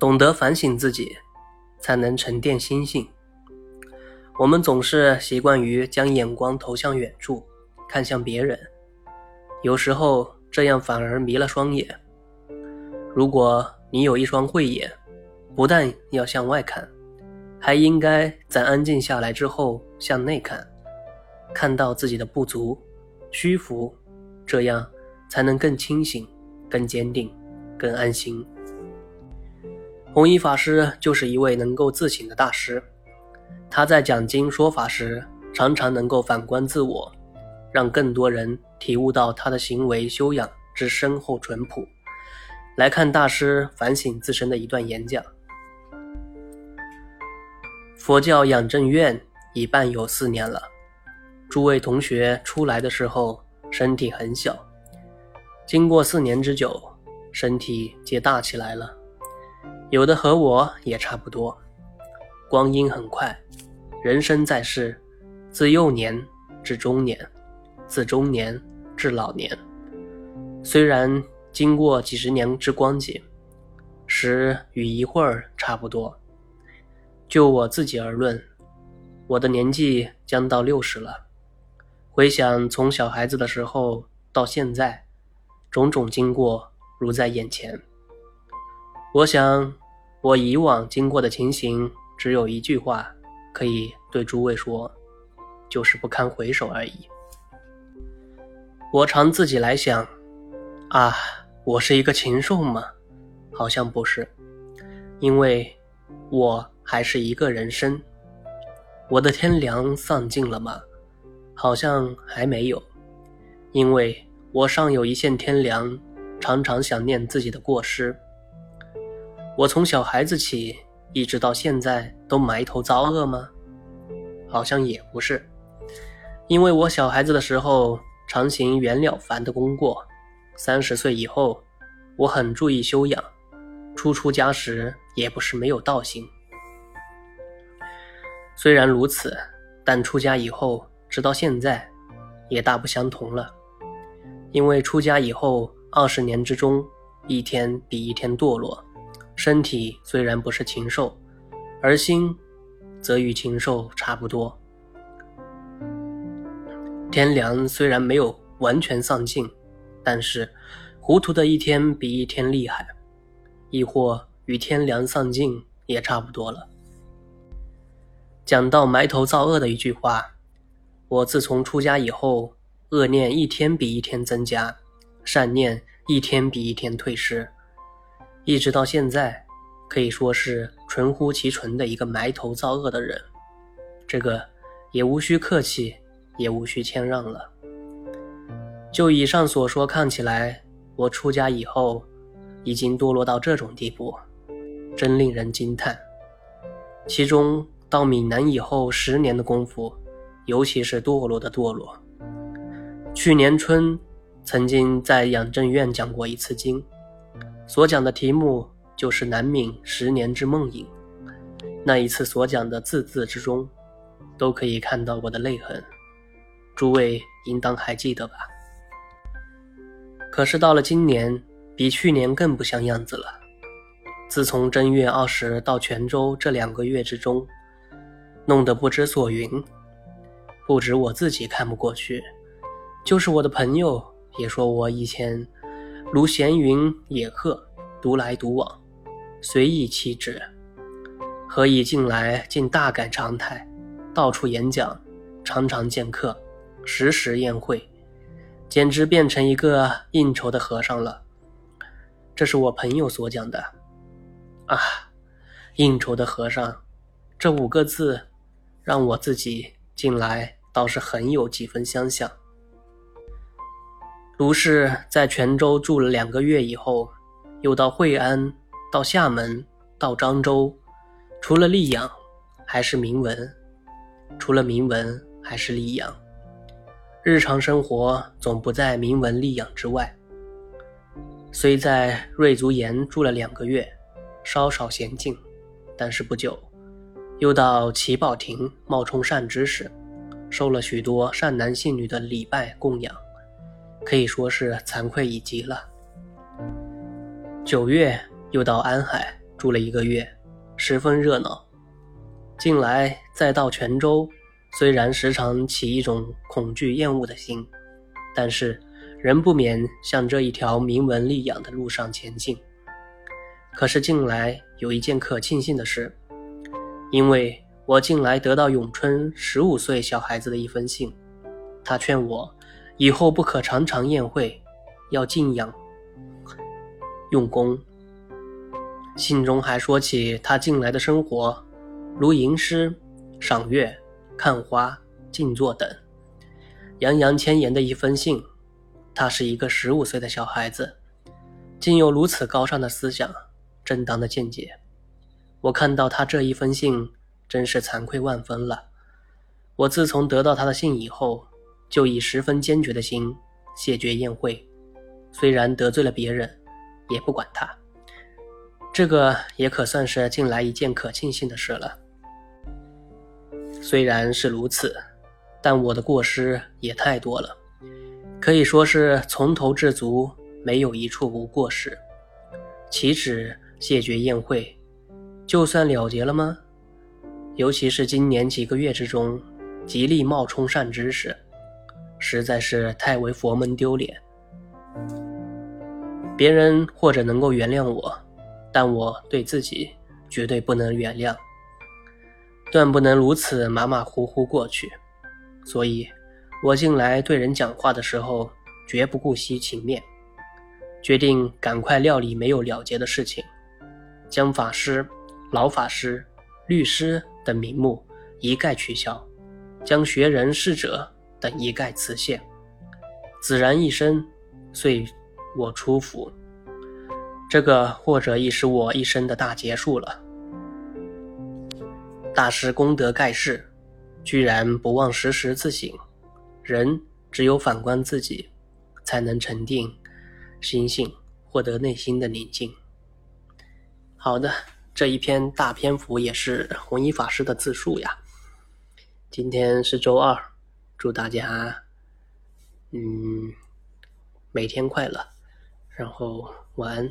懂得反省自己，才能沉淀心性。我们总是习惯于将眼光投向远处，看向别人，有时候这样反而迷了双眼。如果你有一双慧眼，不但要向外看，还应该在安静下来之后向内看，看到自己的不足、虚浮，这样才能更清醒、更坚定、更安心。弘一法师就是一位能够自省的大师，他在讲经说法时，常常能够反观自我，让更多人体悟到他的行为修养之深厚淳朴。来看大师反省自身的一段演讲。佛教养正院已办有四年了，诸位同学出来的时候身体很小，经过四年之久，身体皆大起来了。有的和我也差不多。光阴很快，人生在世，自幼年至中年，自中年至老年，虽然经过几十年之光景，时与一会儿差不多。就我自己而论，我的年纪将到六十了。回想从小孩子的时候到现在，种种经过如在眼前。我想，我以往经过的情形，只有一句话可以对诸位说，就是不堪回首而已。我常自己来想，啊，我是一个禽兽吗？好像不是，因为我。还是一个人生，我的天良丧尽了吗？好像还没有，因为我尚有一线天良，常常想念自己的过失。我从小孩子起，一直到现在都埋头遭恶吗？好像也不是，因为我小孩子的时候常行袁了凡的功过，三十岁以后，我很注意修养，初出家时也不是没有道行。虽然如此，但出家以后，直到现在，也大不相同了。因为出家以后二十年之中，一天比一天堕落，身体虽然不是禽兽，而心，则与禽兽差不多。天良虽然没有完全丧尽，但是糊涂的一天比一天厉害，亦或与天良丧尽也差不多了。讲到埋头造恶的一句话，我自从出家以后，恶念一天比一天增加，善念一天比一天退失，一直到现在，可以说是纯乎其纯的一个埋头造恶的人。这个也无需客气，也无需谦让了。就以上所说看起来，我出家以后，已经堕落到这种地步，真令人惊叹。其中。到闽南以后十年的功夫，尤其是堕落的堕落。去年春，曾经在养正院讲过一次经，所讲的题目就是南闽十年之梦影。那一次所讲的字字之中，都可以看到我的泪痕，诸位应当还记得吧？可是到了今年，比去年更不像样子了。自从正月二十到泉州这两个月之中，弄得不知所云，不止我自己看不过去，就是我的朋友也说我以前如闲云野鹤，独来独往，随意气质，何以近来竟大改常态，到处演讲，常常见客，时时宴会，简直变成一个应酬的和尚了。这是我朋友所讲的。啊，应酬的和尚，这五个字。让我自己近来倒是很有几分相像。卢氏在泉州住了两个月以后，又到惠安、到厦门、到漳州，除了溧阳，还是铭文；除了铭文，还是溧阳。日常生活总不在铭文、溧阳之外。虽在瑞足岩住了两个月，稍稍娴静，但是不久。又到祈宝亭冒充善知识，受了许多善男信女的礼拜供养，可以说是惭愧已极了。九月又到安海住了一个月，十分热闹。近来再到泉州，虽然时常起一种恐惧厌恶的心，但是仍不免向这一条名闻利养的路上前进。可是近来有一件可庆幸的事，因为我近来得到永春十五岁小孩子的一封信，他劝我以后不可常常宴会，要静养用功。信中还说起他近来的生活。如吟诗、赏月、看花、静坐等，洋洋千言的一封信。他是一个十五岁的小孩子，竟有如此高尚的思想、正当的见解。我看到他这一封信，真是惭愧万分了。我自从得到他的信以后，就以十分坚决的心谢绝宴会，虽然得罪了别人，也不管他。这个也可算是近来一件可庆幸的事了。虽然是如此，但我的过失也太多了，可以说是从头至足没有一处无过失。岂止谢绝宴会，就算了结了吗？尤其是今年几个月之中，极力冒充善知识，实在是太为佛门丢脸。别人或者能够原谅我。但我对自己绝对不能原谅，断不能如此马马虎虎过去。所以，我近来对人讲话的时候，绝不顾惜情面，决定赶快料理没有了结的事情，将法师、老法师、律师等名目一概取消，将学人、侍者等一概辞谢，子然一生，遂我出府。这个或者亦是我一生的大结束了。大师功德盖世，居然不忘时时自省。人只有反观自己，才能沉定心性，获得内心的宁静。好的，这一篇大篇幅也是弘一法师的自述呀。今天是周二，祝大家，嗯，每天快乐，然后晚安。